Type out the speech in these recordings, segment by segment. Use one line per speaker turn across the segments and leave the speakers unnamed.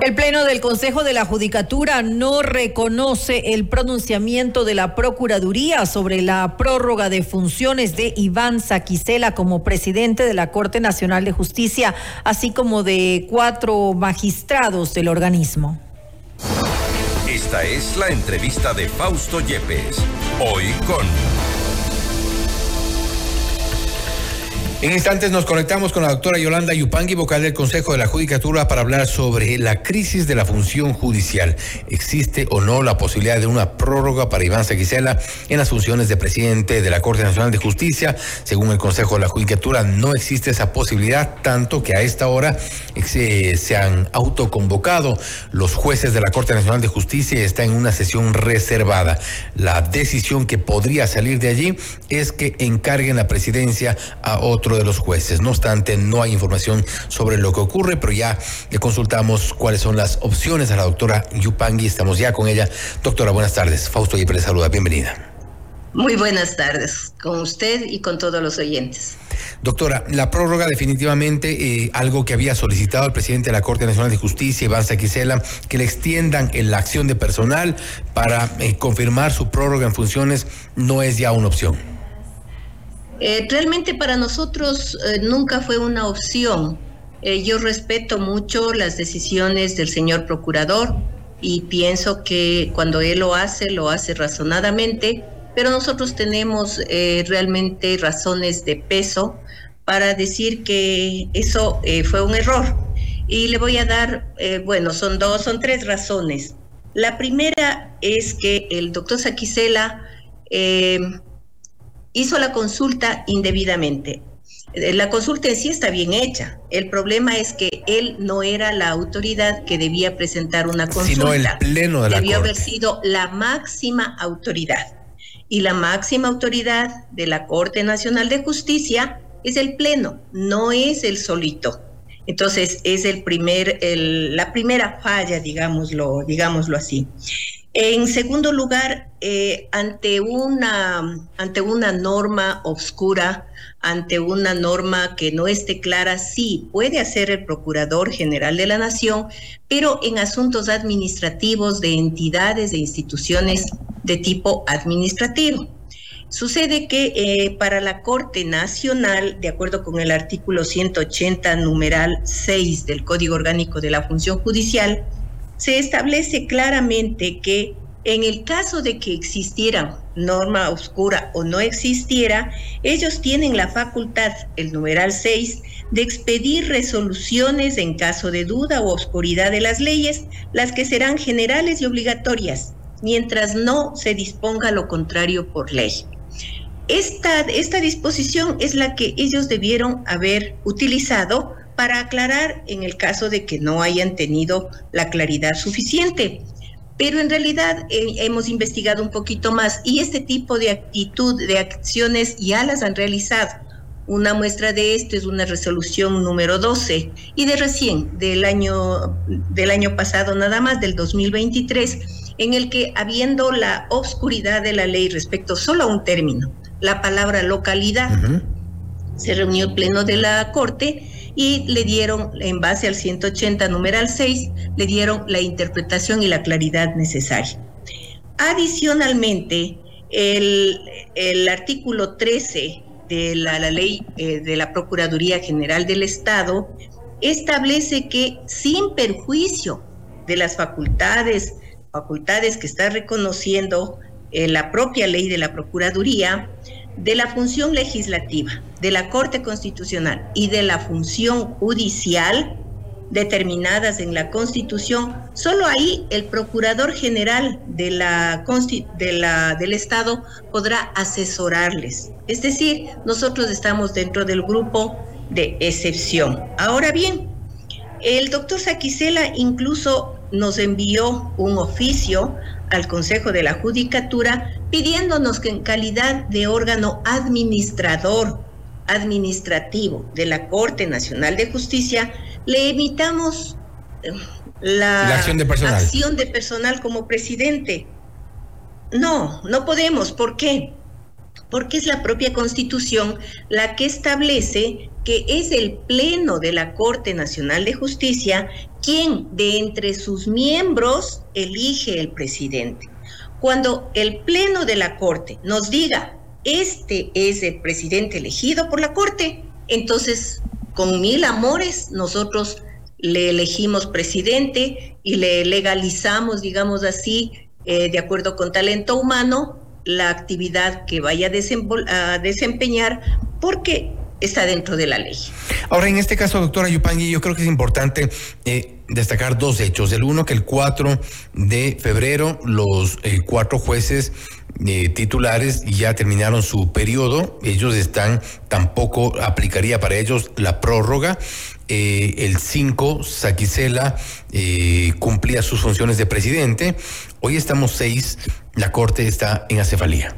El Pleno del Consejo de la Judicatura no reconoce el pronunciamiento de la Procuraduría sobre la prórroga de funciones de Iván Saquicela como presidente de la Corte Nacional de Justicia, así como de cuatro magistrados del organismo.
Esta es la entrevista de Fausto Yepes, hoy con...
En instantes nos conectamos con la doctora Yolanda Yupanqui, vocal del Consejo de la Judicatura, para hablar sobre la crisis de la función judicial. ¿Existe o no la posibilidad de una prórroga para Iván Sequicela en las funciones de presidente de la Corte Nacional de Justicia? Según el Consejo de la Judicatura, no existe esa posibilidad, tanto que a esta hora se, se han autoconvocado los jueces de la Corte Nacional de Justicia y está en una sesión reservada. La decisión que podría salir de allí es que encarguen la presidencia a otro de los jueces. No obstante, no hay información sobre lo que ocurre, pero ya le consultamos cuáles son las opciones a la doctora Yupangui. Estamos ya con ella. Doctora, buenas tardes. Fausto Yepes le saluda. Bienvenida.
Muy buenas tardes con usted y con todos los oyentes.
Doctora, la prórroga definitivamente eh, algo que había solicitado el presidente de la Corte Nacional de Justicia, Iván Saquicela, que le extiendan en la acción de personal para eh, confirmar su prórroga en funciones, no es ya una opción.
Eh, realmente para nosotros eh, nunca fue una opción. Eh, yo respeto mucho las decisiones del señor procurador y pienso que cuando él lo hace, lo hace razonadamente, pero nosotros tenemos realmente razones de peso para decir que eso fue un error. Y le voy a dar, bueno, son dos, son tres razones. La primera es que el doctor Saquicela hizo la consulta indebidamente. Eh, la consulta en sí está bien hecha. El problema es que él no era la autoridad que debía presentar una consulta.
Sino el pleno de la
Debió haber sido la máxima autoridad. Y la máxima autoridad de la Corte Nacional de Justicia es el pleno, no es el solito. Entonces es el primer, la primera falla, digámoslo, digámoslo así. En segundo lugar, eh, ante, una, ante una norma oscura, ante una norma que no esté clara, sí, puede hacer el Procurador General de la Nación, pero en asuntos administrativos de entidades e instituciones de tipo administrativo. Sucede que eh, para la Corte Nacional, de acuerdo con el artículo 180, numeral 6 del Código Orgánico de la Función Judicial, se establece claramente que en el caso de que existiera norma oscura o no existiera, ellos tienen la facultad, el numeral 6, de expedir resoluciones en caso de duda o oscuridad de las leyes, las que serán generales y obligatorias, mientras no se disponga lo contrario por ley. Esta, esta disposición es la que ellos debieron haber utilizado para aclarar en el caso de que no hayan tenido la claridad suficiente. Pero en realidad eh, hemos investigado un poquito más y este tipo de actitud, de acciones ya las han realizado. Una muestra de esto es una resolución número 12 y de recién, del año, del año pasado nada más, del 2023, en el que habiendo la obscuridad de la ley respecto solo a un término, la palabra localidad, se reunió el pleno de la Corte y le dieron, en base al 180 numeral 6, le dieron la interpretación y la claridad necesaria. Adicionalmente, el, artículo 13 de la, la ley eh, de la Procuraduría General del Estado establece que sin perjuicio de las facultades, facultades que está reconociendo eh, la propia ley de la Procuraduría, de la función legislativa, de la Corte Constitucional y de la función judicial determinadas en la Constitución, solo ahí el Procurador General del Estado podrá asesorarles. Es decir, nosotros estamos dentro del grupo de excepción. Ahora bien, el doctor Saquicela incluso nos envió un oficio al Consejo de la Judicatura pidiéndonos que en calidad de órgano administrador administrativo de la Corte Nacional de Justicia le emitamos eh, la, acción, de acción de personal como presidente. No, no podemos. ¿Por qué? Porque es la propia Constitución la que establece que es el Pleno de la Corte Nacional de Justicia quién de entre sus miembros elige el presidente. Cuando el Pleno de la Corte nos diga, este es el presidente elegido por la Corte, entonces con mil amores nosotros le elegimos presidente y le legalizamos, digamos así, eh, de acuerdo con talento humano, la actividad que vaya a, desempeñar porque está dentro de la ley.
Ahora, en este caso, doctora Yupangui, yo creo que es importante eh, destacar dos hechos. El uno, que el 4 de febrero los eh, cuatro jueces eh, titulares ya terminaron su periodo. Ellos están, tampoco aplicaría para ellos la prórroga. el 5, Saquicela cumplía sus funciones de presidente. Hoy estamos seis, la Corte está en acefalía.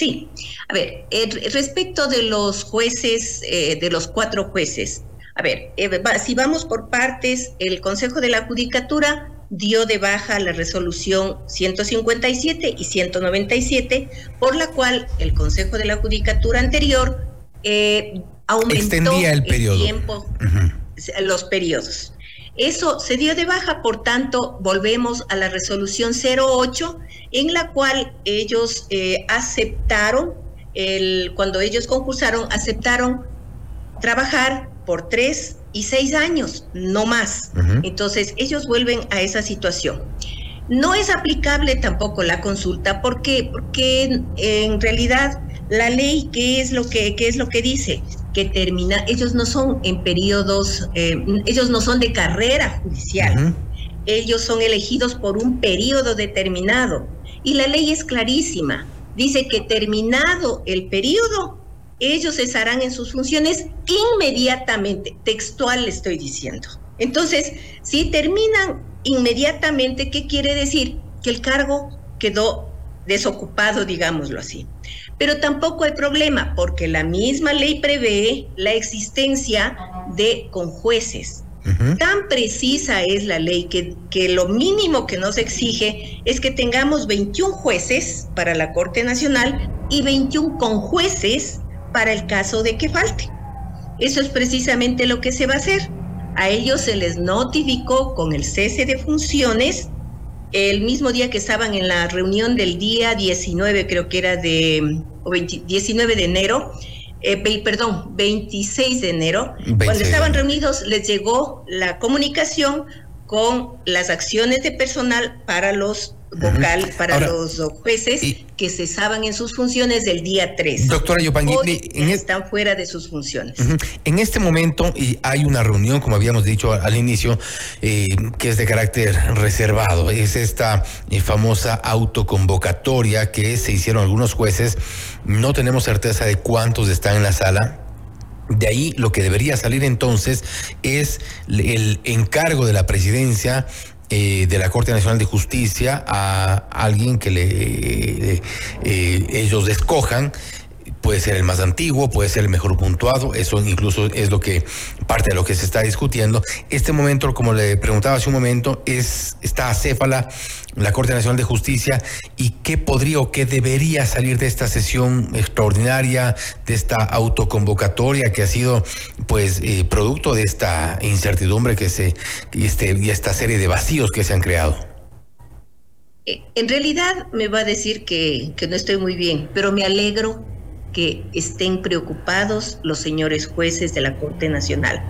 Sí, a ver, respecto de los jueces, eh, de los cuatro jueces, a ver, eh, si vamos por partes, el Consejo de la Judicatura dio de baja la resolución 157 y 197, por la cual el Consejo de la Judicatura anterior eh, aumentó
el,
tiempo, los periodos. Eso se dio de baja, por tanto, volvemos a la resolución 08 en la cual ellos eh, aceptaron, el, cuando ellos concursaron, aceptaron trabajar por tres y seis años, no más. Entonces, ellos vuelven a esa situación. No es aplicable tampoco la consulta, ¿por qué? Porque en realidad la ley, ¿qué es lo que, qué es lo que dice? Que termina, ellos no son en periodos, eh, ellos no son de carrera judicial, ellos son elegidos por un periodo determinado. Y la ley es clarísima. Dice que terminado el periodo, ellos cesarán en sus funciones inmediatamente. Textual le estoy diciendo. Entonces, si terminan inmediatamente, ¿qué quiere decir? Que el cargo quedó desocupado, digámoslo así. Pero tampoco hay problema, porque la misma ley prevé la existencia de conjueces. Tan precisa es la ley que, que lo mínimo que nos exige es que tengamos 21 jueces para la Corte Nacional y 21 conjueces para el caso de que falte. Eso es precisamente lo que se va a hacer. A ellos se les notificó con el cese de funciones el mismo día que estaban en la reunión del día 19, creo que era de 19 de enero, eh, perdón, 26 de enero, cuando estaban reunidos les llegó la comunicación con las acciones de personal para los vocal para los jueces que cesaban en sus funciones del día 3.
Doctora Yopangui,
están fuera de sus funciones.
En este momento y hay una reunión, como habíamos dicho al, inicio, eh, que es de carácter reservado. Es esta eh, famosa autoconvocatoria que se hicieron algunos jueces. No tenemos certeza de cuántos están en la sala. De ahí lo que debería salir entonces es el encargo de la presidencia eh, de la Corte Nacional de Justicia a alguien que le eh, eh, ellos escojan puede ser el más antiguo, puede ser el mejor puntuado, eso incluso es lo que parte de lo que se está discutiendo. Este momento, como le preguntaba hace un momento, es está acéfala la Corte Nacional de Justicia y qué podría o qué debería salir de esta sesión extraordinaria, de esta autoconvocatoria que ha sido pues eh, producto de esta incertidumbre que se este, y esta serie de vacíos que se han creado.
Eh, en realidad me va a decir que, que no estoy muy bien, pero me alegro que estén preocupados los señores jueces de la Corte Nacional.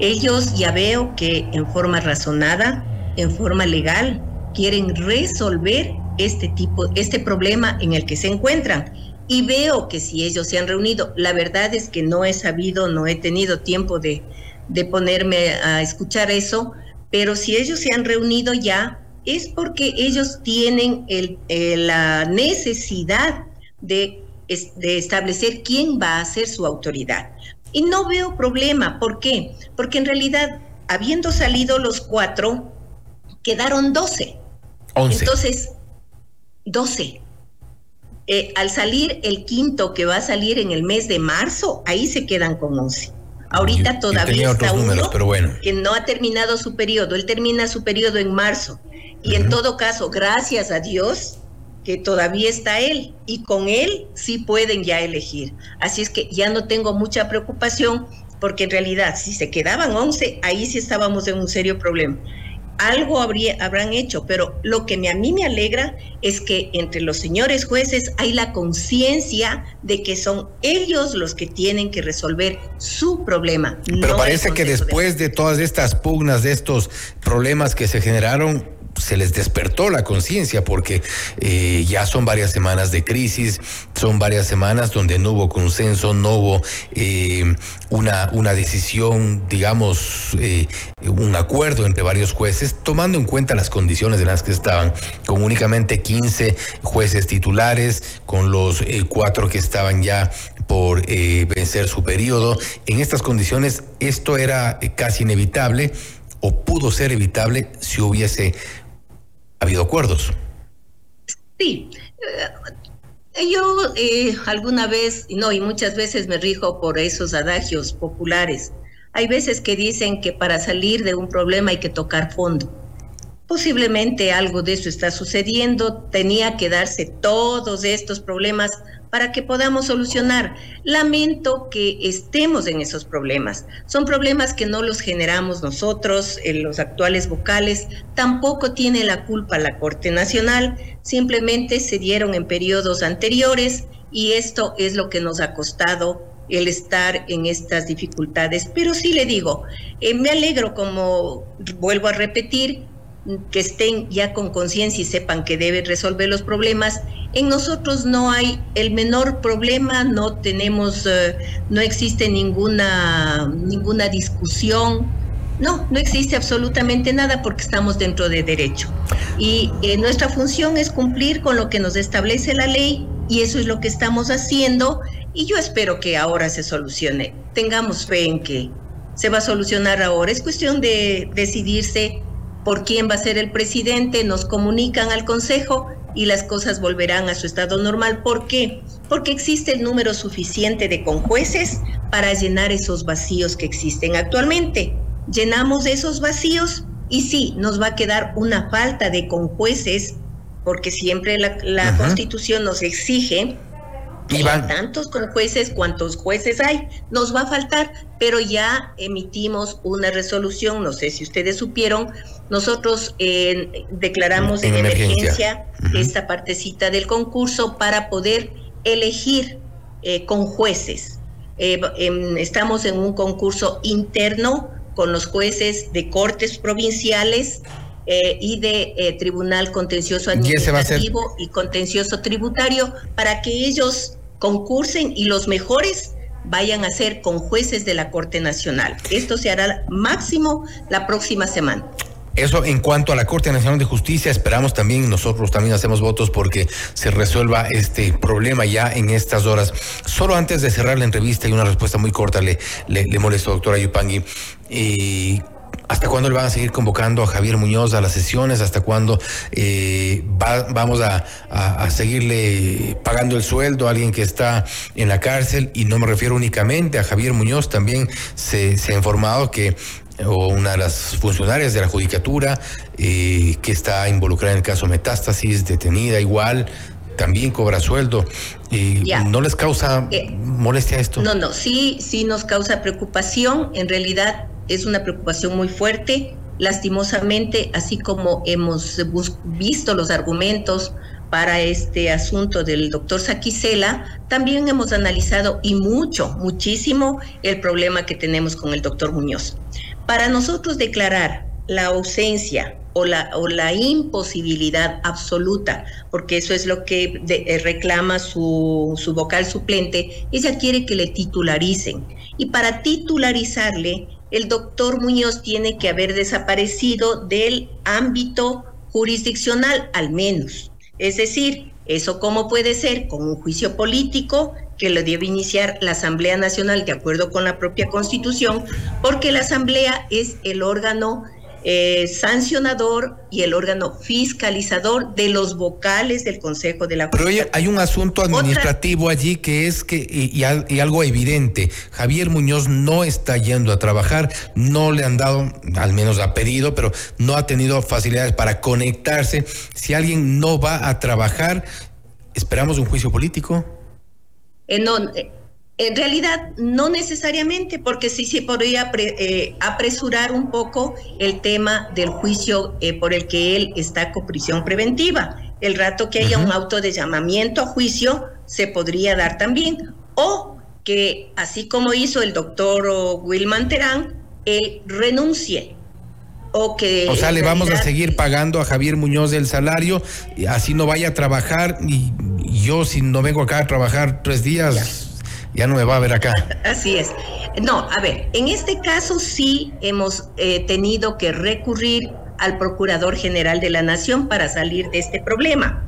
Ellos ya veo que en forma razonada, en forma legal, quieren resolver este tipo, este problema en el que se encuentran. Y veo que si ellos se han reunido, la verdad es que no he sabido, no he tenido tiempo de, de ponerme a escuchar eso, pero si ellos se han reunido ya, es porque ellos tienen eh, la necesidad de de establecer quién va a ser su autoridad. Y no veo problema. ¿Por qué? Porque en realidad, habiendo salido los cuatro, quedaron doce. Entonces, doce. Eh, al salir el quinto que va a salir en el mes de marzo, ahí se quedan con once. Ahorita todavía está uno pero bueno. que no ha terminado su periodo. Él termina su periodo en marzo. Y en todo caso, gracias a Dios, que todavía está él y con él sí pueden ya elegir. Así es que ya no tengo mucha preocupación porque en realidad si se quedaban 11, ahí sí estábamos en un serio problema algo habría, habrán hecho, pero lo que a mí me alegra es que entre los señores jueces hay la conciencia de que son ellos los que tienen que resolver su problema.
Pero parece que después de todas estas pugnas, de estos problemas que se generaron, se les despertó la conciencia porque eh, ya son varias semanas de crisis, son varias semanas donde no hubo consenso, no hubo eh, una, una decisión, digamos, eh, un acuerdo entre varios jueces, tomando en cuenta las condiciones en las que estaban, con únicamente 15 jueces titulares, con los cuatro que estaban ya por vencer su periodo. En estas condiciones esto era casi inevitable o pudo ser evitable si hubiese habido acuerdos.
Sí. Eh, yo eh, alguna vez, no, y muchas veces me rijo por esos adagios populares. Hay veces que dicen que para salir de un problema hay que tocar fondo. Posiblemente algo de eso está sucediendo, tenía que darse todos estos problemas para que podamos solucionar. Lamento que estemos en esos problemas. Son problemas que no los generamos nosotros, en los actuales vocales, tampoco tiene la culpa la Corte Nacional, simplemente se dieron en periodos anteriores y esto es lo que nos ha costado el estar en estas dificultades. Pero sí le digo, eh, me alegro, como vuelvo a repetir, que estén ya con conciencia y sepan que deben resolver los problemas. En nosotros no hay el menor problema, no tenemos, eh, no existe ninguna, ninguna discusión. No, no existe absolutamente nada porque estamos dentro de derecho. Y eh, nuestra función es cumplir con lo que nos establece la ley y eso es lo que estamos haciendo y yo espero que ahora se solucione. Tengamos fe en que se va a solucionar ahora. Es cuestión de decidirse por quién va a ser el presidente, nos comunican al Consejo y las cosas volverán a su estado normal. ¿Por qué? Porque existe el número suficiente de conjueces para llenar esos vacíos que existen actualmente. Llenamos esos vacíos y sí, nos va a quedar una falta de conjueces, porque siempre la, Constitución nos exige tantos con jueces cuantos jueces hay. Nos va a faltar, pero ya emitimos una resolución, no sé si ustedes supieron, nosotros eh, declaramos en, emergencia, esta partecita del concurso para poder elegir eh, con jueces. Eh, em, estamos en un concurso interno con los jueces de cortes provinciales y de Tribunal Contencioso Administrativo y Contencioso Tributario para que ellos concursen y los mejores vayan a ser con jueces de la Corte Nacional. Esto se hará máximo la próxima semana.
Eso en cuanto a la Corte Nacional de Justicia, esperamos también, nosotros también hacemos votos porque se resuelva este problema ya en estas horas. Solo antes de cerrar la entrevista y una respuesta muy corta le, le, le molesto, doctora Yupangi. y ¿Hasta cuándo le van a seguir convocando a Javier Muñoz a las sesiones? ¿Hasta cuándo eh, vamos a, seguirle pagando el sueldo a alguien que está en la cárcel? Y no me refiero únicamente a Javier Muñoz, también se, ha informado que o una de las funcionarias de la judicatura eh, que está involucrada en el caso Metástasis, detenida igual, también cobra sueldo. y ¿No les causa eh, molestia esto?
No, no, sí, sí nos causa preocupación. En realidad, es una preocupación muy fuerte. Lastimosamente, así como hemos visto los argumentos para este asunto del doctor Saquicela, también hemos analizado y mucho, muchísimo el problema que tenemos con el doctor Muñoz. Para nosotros declarar la ausencia o la, o la imposibilidad absoluta, porque eso es lo que eh, reclama su, su vocal suplente, ella quiere que le titularicen. Y para titularizarle el doctor Muñoz tiene que haber desaparecido del ámbito jurisdiccional al menos. Es decir, ¿eso cómo puede ser? Con un juicio político que lo debe iniciar la Asamblea Nacional de acuerdo con la propia Constitución, porque la Asamblea es el órgano eh, sancionador y el órgano fiscalizador de los vocales del Consejo de la
Pero hay un asunto administrativo allí que es que, y, algo evidente, Javier Muñoz no está yendo a trabajar, no le han dado, al menos ha pedido, pero no ha tenido facilidades para conectarse. Si alguien no va a trabajar, ¿esperamos un juicio político?
Eh, no, eh, En realidad, no necesariamente, porque sí se podría eh, apresurar un poco el tema del juicio eh, por el que él está con prisión preventiva. El rato que haya un auto de llamamiento a juicio, se podría dar también. O que, así como hizo el doctor Wilman Terán, él renuncie.
O que... O sea, le vamos a seguir pagando a Javier Muñoz el salario, así no vaya a trabajar y, yo si no vengo acá a trabajar tres días... Ya. no me va a ver acá.
Así es. No, a ver, en este caso sí hemos eh, tenido que recurrir al Procurador General de la Nación para salir de este problema.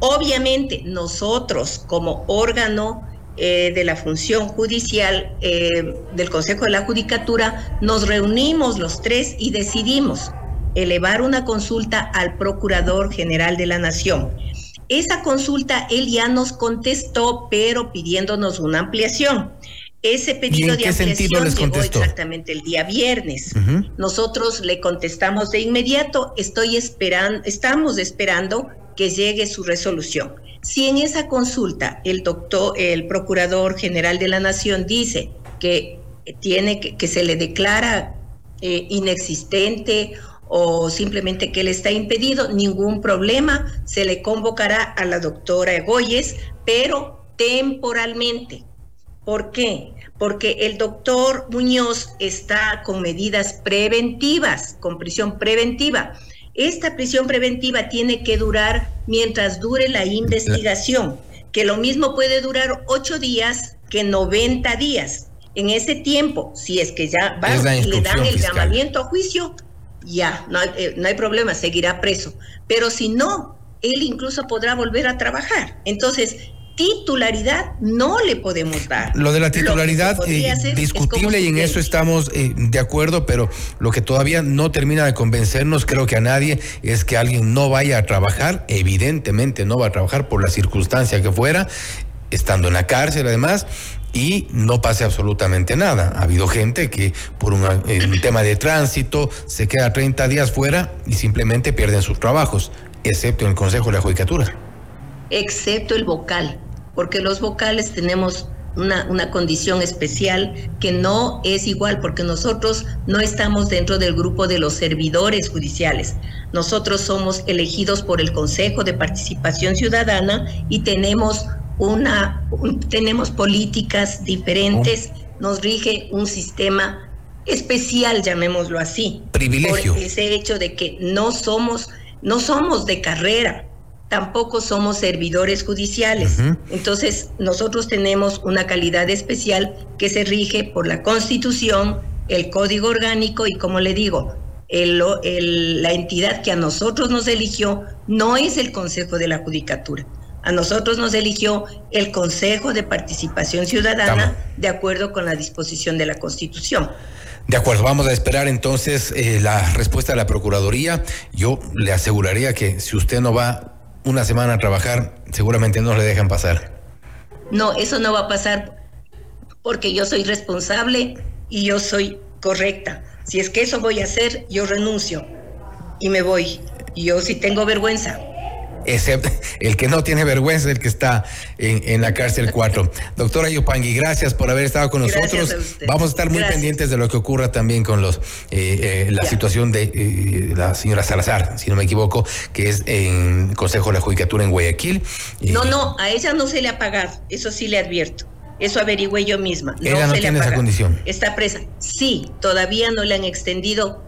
Obviamente, nosotros como órgano eh, de la función judicial eh, del Consejo de la Judicatura, nos reunimos los tres y decidimos elevar una consulta al Procurador General de la Nación. Esa consulta él ya nos contestó, pero pidiéndonos una ampliación. Ese pedido de ampliación llegó exactamente el día viernes. Nosotros le contestamos de inmediato, estoy esperando, estamos esperando que llegue su resolución. Si en esa consulta el doctor, el procurador general de la nación dice que tiene que, se le declara eh, inexistente o simplemente que él está impedido, ningún problema, se le convocará a la doctora Egoyes, pero temporalmente. ¿Por qué? Porque el doctor Muñoz está con medidas preventivas, con prisión preventiva. Esta prisión preventiva tiene que durar mientras dure la investigación, que lo mismo puede durar ocho días que 90 días. En ese tiempo, si es que ya van y le dan el llamamiento a juicio, ya, no hay, eh, no hay problema, seguirá preso. Pero si no, él incluso podrá volver a trabajar. Entonces, titularidad no le podemos dar.
Lo de la titularidad eh, discutible y en eso estamos eh, de acuerdo, pero lo que todavía no termina de convencernos, creo que a nadie, es que alguien no vaya a trabajar, evidentemente no va a trabajar por la circunstancia que fuera, estando en la cárcel además, y no pase absolutamente nada. Ha habido gente que por eh, un tema de tránsito se queda 30 días fuera y simplemente pierden sus trabajos, excepto en el Consejo de la Judicatura.
Excepto el vocal porque los vocales tenemos una, una, condición especial que no es igual porque nosotros no estamos dentro del grupo de los servidores judiciales. Nosotros somos elegidos por el Consejo de Participación Ciudadana y tenemos una tenemos políticas diferentes, nos rige un sistema especial, llamémoslo así.
Privilegio.
Por ese hecho de que no somos no somos de carrera, tampoco somos servidores judiciales. Entonces, nosotros tenemos una calidad especial que se rige por la Constitución, el Código Orgánico y, como le digo, la entidad que a nosotros nos eligió no es el Consejo de la Judicatura. A nosotros nos eligió el Consejo de Participación Ciudadana de acuerdo con la disposición de la Constitución.
De acuerdo, vamos a esperar entonces eh, la respuesta de la Procuraduría. Yo le aseguraría que si usted no va una semana a trabajar, seguramente no le dejan pasar.
No, eso no va a pasar porque yo soy responsable y yo soy correcta. Si es que eso voy a hacer, yo renuncio y me voy. Yo sí tengo vergüenza
excepto el que no tiene vergüenza el que está en, la cárcel 4. Doctora Yupangui, gracias por haber estado con nosotros. Vamos a estar muy pendientes de lo que ocurra también con los eh, eh, la situación de eh, la señora Salazar, si no me equivoco, que es en Consejo de la Judicatura en Guayaquil.
No, no, a ella no se le ha pagado, eso sí le advierto. Eso averigüé yo misma.
Ella no, tiene esa condición.
Está presa. Sí, todavía no le han extendido.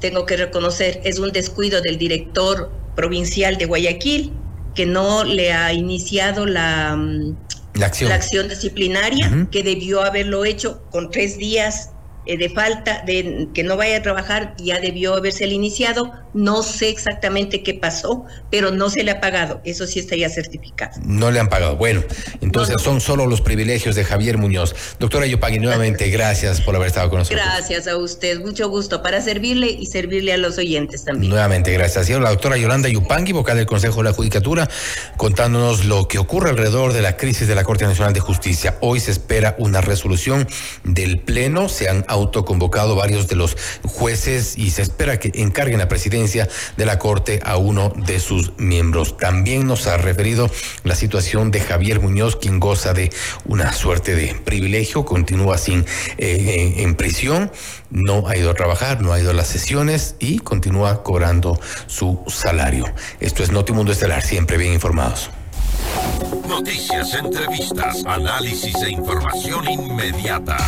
Tengo que reconocer, es un descuido del director provincial de Guayaquil, que no le ha iniciado la,
la,
acción. disciplinaria, que debió haberlo hecho con tres días de falta, de que no vaya a trabajar, ya debió haberse iniciado. No sé exactamente qué pasó, pero no se le ha pagado. Eso sí está ya certificado.
No le han pagado. Bueno, entonces son solo los privilegios de Javier Muñoz. Doctora Yopagui, nuevamente gracias por haber estado con nosotros.
Gracias a usted, mucho gusto para servirle y servirle a los oyentes también.
Nuevamente, gracias. Ha la doctora Yolanda Yupangui, vocal del Consejo de la Judicatura, contándonos lo que ocurre alrededor de la crisis de la Corte Nacional de Justicia. Hoy se espera una resolución del Pleno. Se han autoconvocado varios de los jueces y se espera que encarguen la presidencia de la Corte a uno de sus miembros. También nos ha referido la situación de Javier Muñoz, quien goza de una suerte de privilegio, continúa sin eh, en prisión, no ha ido a trabajar, no ha ido a las sesiones y continúa cobrando su salario. Esto es Notimundo Estelar, siempre bien informados.
Noticias, entrevistas, análisis e información inmediata.